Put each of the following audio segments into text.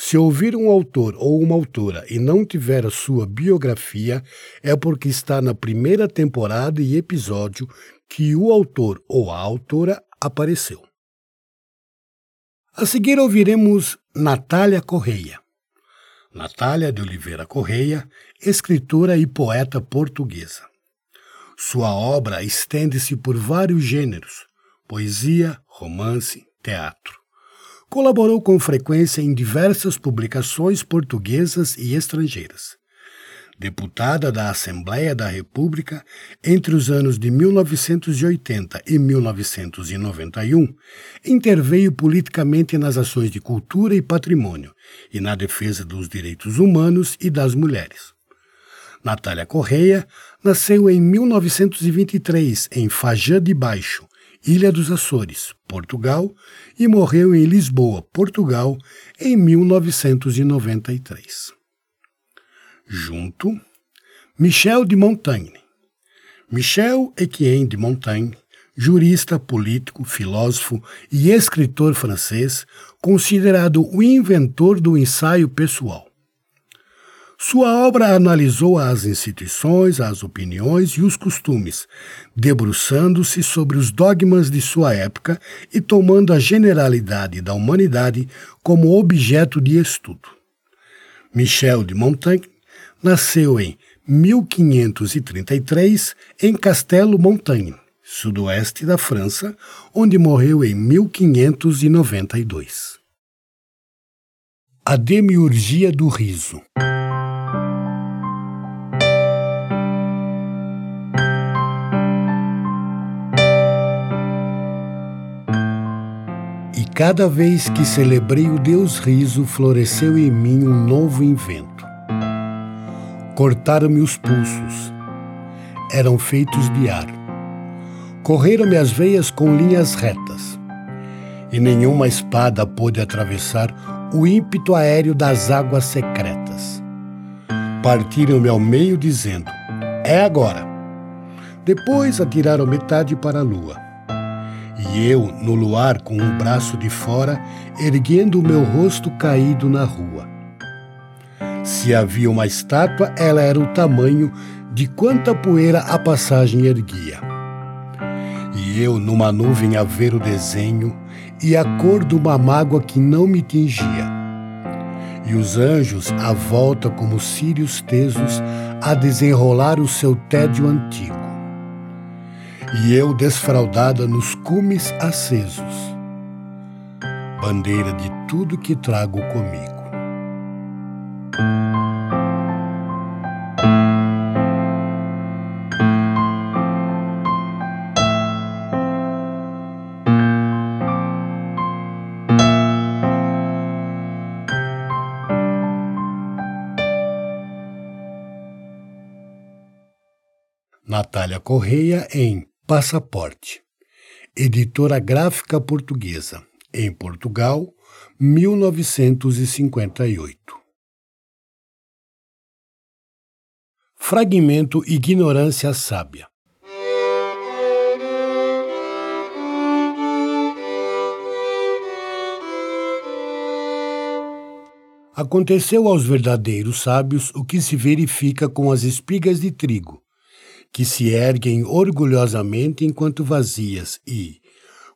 se ouvir um autor ou uma autora e não tiver a sua biografia, é porque está na primeira temporada e episódio que o autor ou a autora apareceu. A seguir ouviremos Natália Correia. Natália de Oliveira Correia, escritora e poeta portuguesa. Sua obra estende-se por vários gêneros: poesia, romance, teatro. Colaborou com frequência em diversas publicações portuguesas e estrangeiras. Deputada da Assembleia da República entre os anos de 1980 e 1991, interveio politicamente nas ações de cultura e patrimônio e na defesa dos direitos humanos e das mulheres. Natália Correia nasceu em 1923 em Fajã de Baixo, Ilha dos Açores, Portugal, e morreu em Lisboa, Portugal, em 1993. Junto, Michel de Montaigne. Michel Etienne de Montaigne, jurista, político, filósofo e escritor francês, considerado o inventor do ensaio pessoal. Sua obra analisou as instituições, as opiniões e os costumes, debruçando-se sobre os dogmas de sua época e tomando a generalidade da humanidade como objeto de estudo. Michel de Montaigne nasceu em 1533 em Castelo Montaigne, sudoeste da França, onde morreu em 1592. A Demiurgia do Riso Cada vez que celebrei o Deus riso, floresceu em mim um novo invento. Cortaram-me os pulsos, eram feitos de ar. Correram-me as veias com linhas retas, e nenhuma espada pôde atravessar o ímpeto aéreo das águas secretas. Partiram-me ao meio, dizendo: É agora. Depois atiraram metade para a lua e eu no luar com um braço de fora, erguendo o meu rosto caído na rua. Se havia uma estátua, ela era o tamanho de quanta poeira a passagem erguia. E eu numa nuvem a ver o desenho e a cor de uma mágoa que não me tingia. E os anjos à volta como círios tesos a desenrolar o seu tédio antigo e eu desfraldada nos cumes acesos, bandeira de tudo que trago comigo. Natália Correia em Passaporte. Editora Gráfica Portuguesa. Em Portugal, 1958. Fragmento Ignorância Sábia. Aconteceu aos verdadeiros sábios o que se verifica com as espigas de trigo, que se erguem orgulhosamente enquanto vazias e,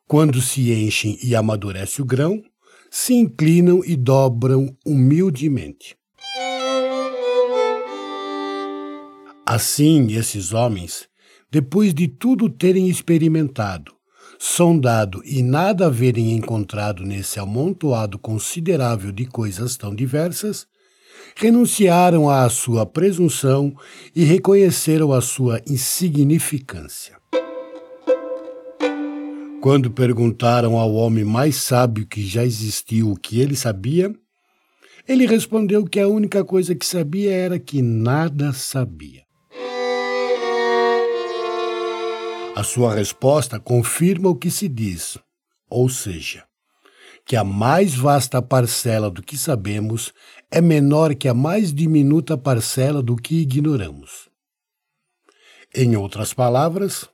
quando se enchem e amadurece o grão, se inclinam e dobram humildemente. Assim, esses homens, depois de tudo terem experimentado, sondado e nada haverem encontrado nesse amontoado considerável de coisas tão diversas, renunciaram à sua presunção e reconheceram a sua insignificância. Quando perguntaram ao homem mais sábio que já existiu o que ele sabia, ele respondeu que a única coisa que sabia era que nada sabia. A sua resposta confirma o que se diz, ou seja, que a mais vasta parcela do que sabemos é menor que a mais diminuta parcela do que ignoramos. Em outras palavras,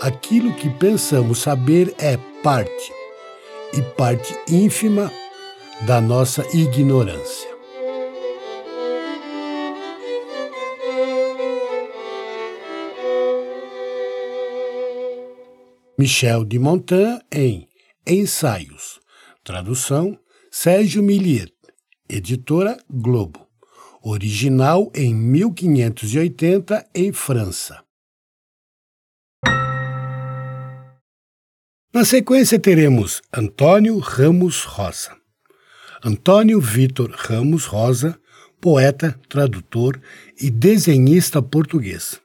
aquilo que pensamos saber é parte, e parte ínfima da nossa ignorância. Michel de Montaigne em Ensaios. Tradução Sérgio Milliet. Editora Globo. Original em 1580 em França. Na sequência teremos Antônio Ramos Rosa. Antônio Vitor Ramos Rosa, poeta, tradutor e desenhista português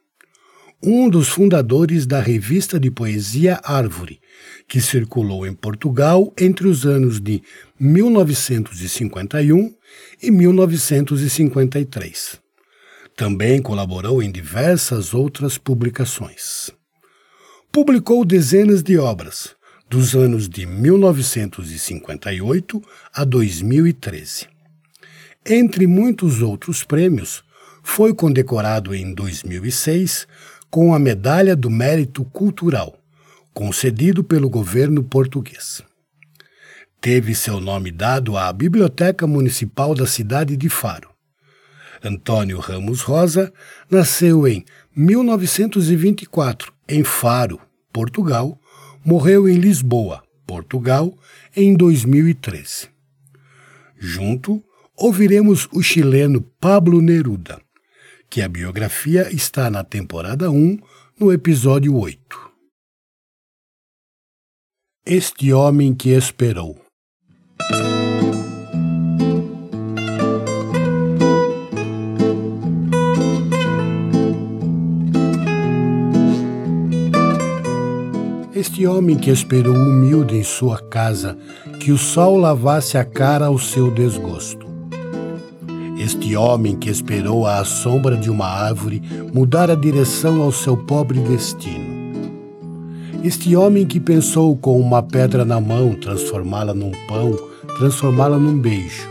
um dos fundadores da revista de poesia Árvore, que circulou em Portugal entre os anos de 1951 e 1953. Também colaborou em diversas outras publicações. Publicou dezenas de obras, dos anos de 1958 a 2013. Entre muitos outros prêmios, foi condecorado em 2006 com a Medalha do Mérito Cultural, concedido pelo governo português. Teve seu nome dado à Biblioteca Municipal da cidade de Faro. Antônio Ramos Rosa nasceu em 1924 em Faro, Portugal, morreu em Lisboa, Portugal, em 2013. Junto, ouviremos o chileno Pablo Neruda que a biografia está na temporada 1, no episódio 8. Este homem que esperou. Este homem que esperou humilde em sua casa que o sol lavasse a cara ao seu desgosto. Este homem que esperou à sombra de uma árvore mudar a direção ao seu pobre destino. Este homem que pensou com uma pedra na mão transformá-la num pão, transformá-la num beijo.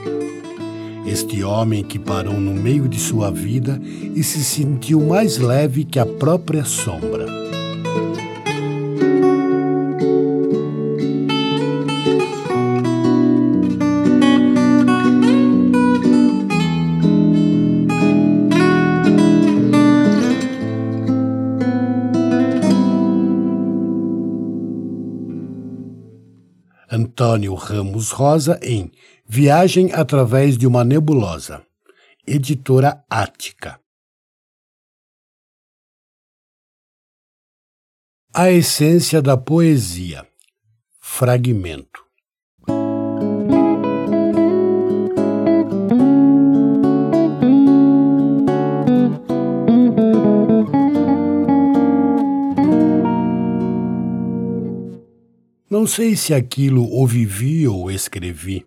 Este homem que parou no meio de sua vida e se sentiu mais leve que a própria sombra. Antônio Ramos Rosa em Viagem através de uma nebulosa. Editora Ática. A essência da poesia. Fragmento. Não sei se aquilo ou vivi ou escrevi.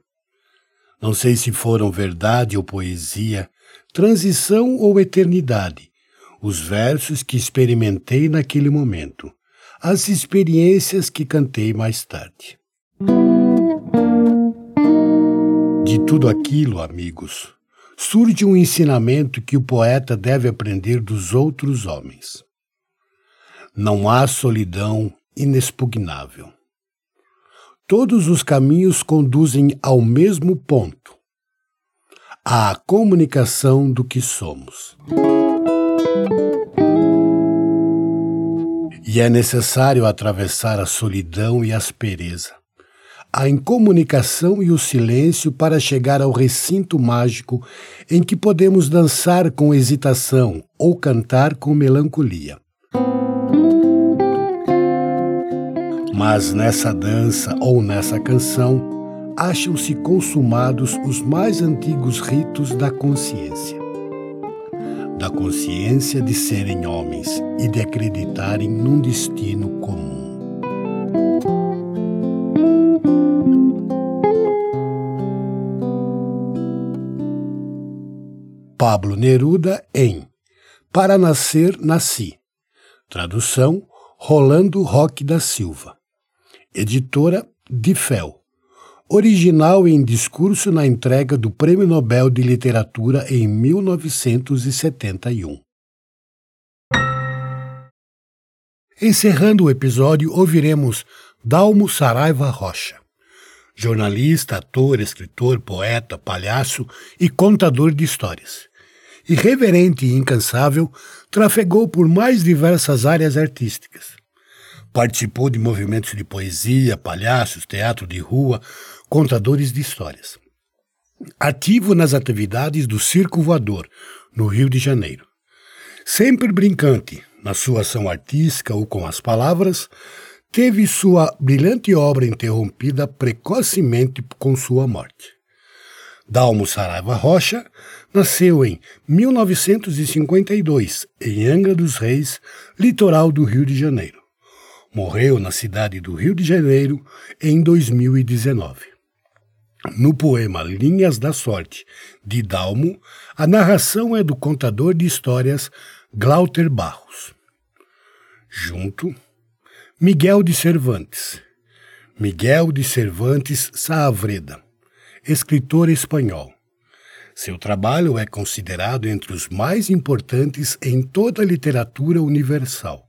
Não sei se foram verdade ou poesia, transição ou eternidade, os versos que experimentei naquele momento, as experiências que cantei mais tarde. De tudo aquilo, amigos, surge um ensinamento que o poeta deve aprender dos outros homens. Não há solidão inexpugnável. Todos os caminhos conduzem ao mesmo ponto à comunicação do que somos. E é necessário atravessar a solidão e a aspereza, a incomunicação e o silêncio para chegar ao recinto mágico em que podemos dançar com hesitação ou cantar com melancolia. Mas nessa dança ou nessa canção acham-se consumados os mais antigos ritos da consciência. Da consciência de serem homens e de acreditarem num destino comum. Pablo Neruda em Para Nascer, Nasci. Tradução Rolando Roque da Silva. Editora Difel. Original em discurso na entrega do Prêmio Nobel de Literatura em 1971. Encerrando o episódio, ouviremos Dalmo Saraiva Rocha jornalista, ator, escritor, poeta, palhaço e contador de histórias irreverente e incansável, trafegou por mais diversas áreas artísticas. Participou de movimentos de poesia, palhaços, teatro de rua, contadores de histórias. Ativo nas atividades do Circo Voador, no Rio de Janeiro. Sempre brincante na sua ação artística ou com as palavras, teve sua brilhante obra interrompida precocemente com sua morte. Dalmo Saraiva Rocha nasceu em 1952 em Angra dos Reis, litoral do Rio de Janeiro. Morreu na cidade do Rio de Janeiro em 2019. No poema Linhas da Sorte, de Dalmo, a narração é do contador de histórias Glauter Barros. Junto, Miguel de Cervantes. Miguel de Cervantes Saavreda escritor espanhol. Seu trabalho é considerado entre os mais importantes em toda a literatura universal.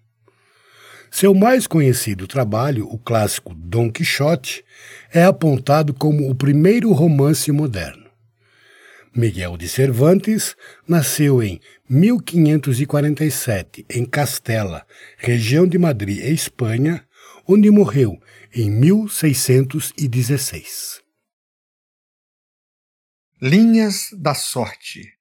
Seu mais conhecido trabalho, o clássico Dom Quixote, é apontado como o primeiro romance moderno. Miguel de Cervantes nasceu em 1547 em Castela, região de Madrid, Espanha, onde morreu em 1616. Linhas da Sorte.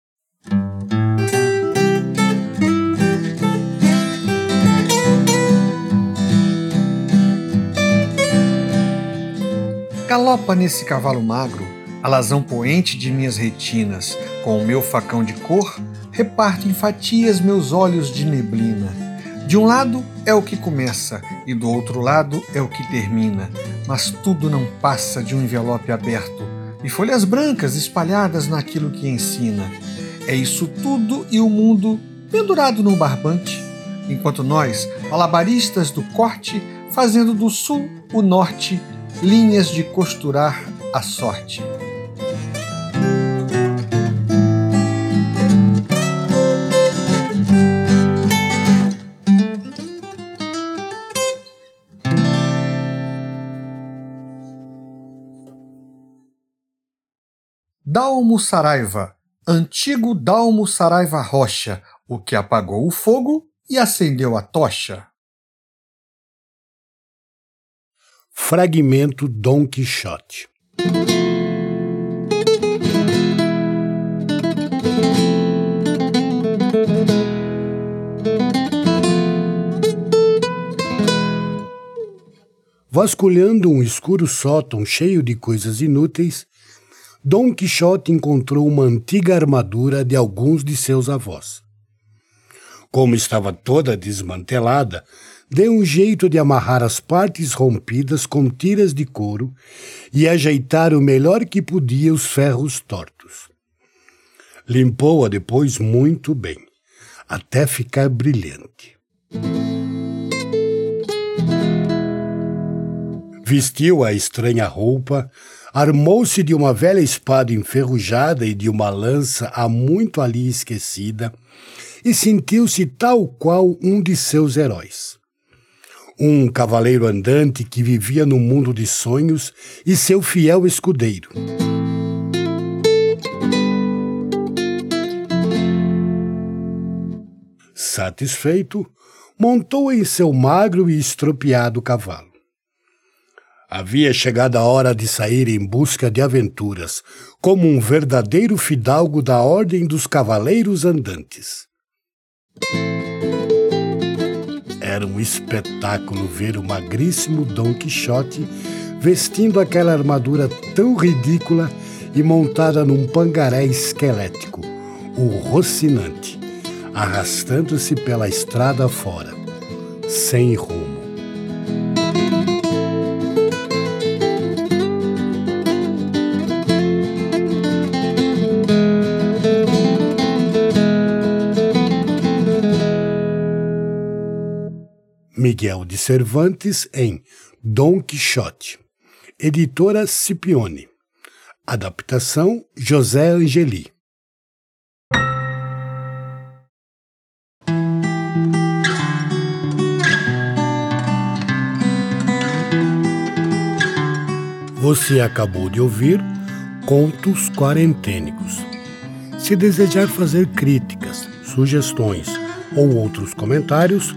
Galopa nesse cavalo magro, alazão poente de minhas retinas, com o meu facão de cor, reparto em fatias meus olhos de neblina. De um lado é o que começa e do outro lado é o que termina, mas tudo não passa de um envelope aberto e folhas brancas espalhadas naquilo que ensina. É isso tudo e o mundo pendurado num barbante, enquanto nós, malabaristas do corte, fazendo do sul o norte, linhas de costurar a sorte. Dalmo Saraiva, antigo Dalmo Saraiva Rocha, o que apagou o fogo e acendeu a tocha. Fragmento Dom Quixote Vasculhando um escuro sótão cheio de coisas inúteis, Dom Quixote encontrou uma antiga armadura de alguns de seus avós. Como estava toda desmantelada, deu um jeito de amarrar as partes rompidas com tiras de couro e ajeitar o melhor que podia os ferros tortos. Limpou-a depois muito bem, até ficar brilhante. Vestiu a estranha roupa, armou-se de uma velha espada enferrujada e de uma lança há muito ali esquecida, e sentiu-se tal qual um de seus heróis. Um cavaleiro andante que vivia no mundo de sonhos e seu fiel escudeiro. Satisfeito, montou em seu magro e estropiado cavalo. Havia chegado a hora de sair em busca de aventuras, como um verdadeiro fidalgo da Ordem dos Cavaleiros Andantes. Era um espetáculo ver o magríssimo Dom Quixote vestindo aquela armadura tão ridícula e montada num pangaré esquelético, o Rocinante, arrastando-se pela estrada fora, sem rumo. Miguel de Cervantes em Dom Quixote. Editora Scipione. Adaptação José Angeli. Você acabou de ouvir Contos Quarentênicos. Se desejar fazer críticas, sugestões ou outros comentários,